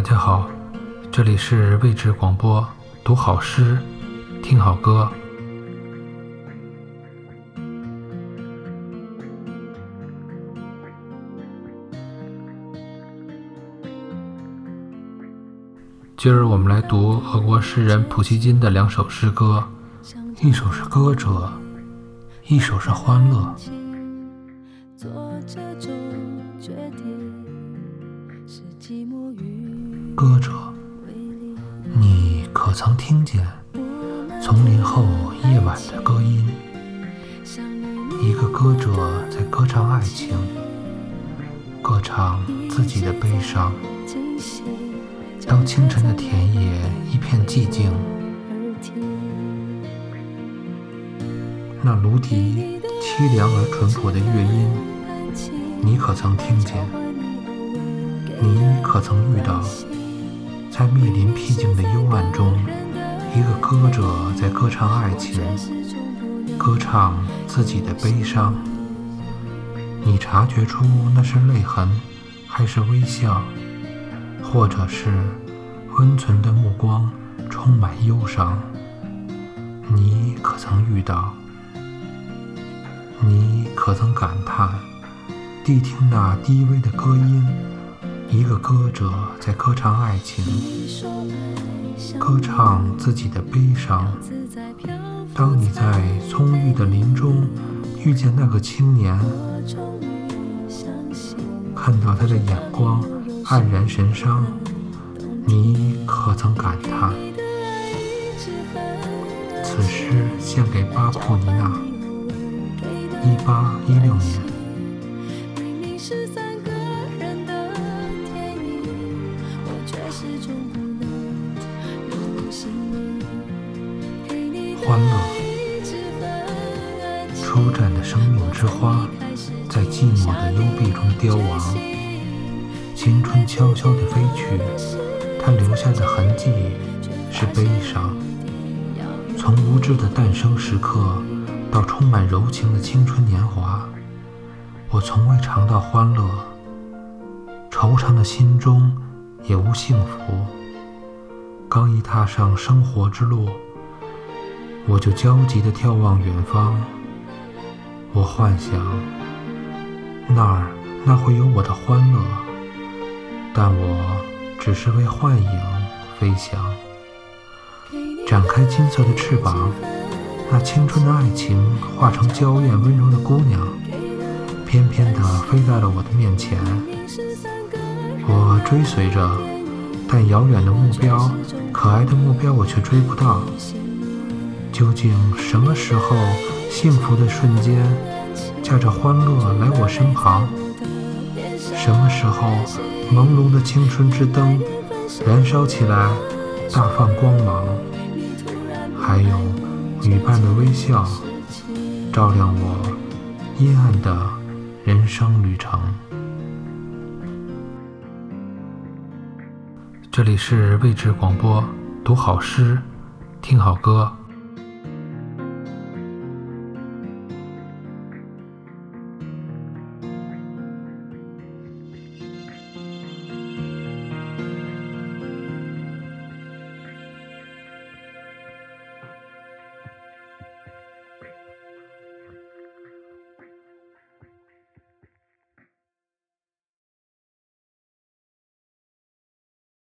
家好，这里是位置广播，读好诗，听好歌。今儿我们来读俄国诗人普希金的两首诗歌，一首是《歌者》，一首是《欢乐》。歌者，你可曾听见丛林后夜晚的歌音？一个歌者在歌唱爱情，歌唱自己的悲伤。当清晨的田野一片寂静，那芦笛凄凉而淳朴的乐音，你可曾听见？你可曾遇到，在密林僻静的幽暗中，一个歌者在歌唱爱情，歌唱自己的悲伤？你察觉出那是泪痕，还是微笑？或者是温存的目光充满忧伤，你可曾遇到？你可曾感叹？谛听那低微的歌音，一个歌者在歌唱爱情，歌唱自己的悲伤。当你在葱郁的林中遇见那个青年，看到他的眼光。黯然神伤，你可曾感叹？此诗献给巴库尼娜，一八一六年。欢乐，初绽的生命之花，在寂寞的幽闭中凋亡。青春悄悄地飞去，它留下的痕迹是悲伤。从无知的诞生时刻，到充满柔情的青春年华，我从未尝到欢乐。惆怅的心中也无幸福。刚一踏上生活之路，我就焦急地眺望远方。我幻想，那儿那会有我的欢乐。但我只是为幻影飞翔，展开金色的翅膀，那青春的爱情化成娇艳温柔的姑娘，翩翩地飞在了我的面前。我追随着，但遥远的目标，可爱的目标，我却追不到。究竟什么时候，幸福的瞬间，驾着欢乐来我身旁？什么时候？朦胧的青春之灯燃烧起来，大放光芒。还有女伴的微笑，照亮我阴暗的人生旅程。这里是位置广播，读好诗，听好歌。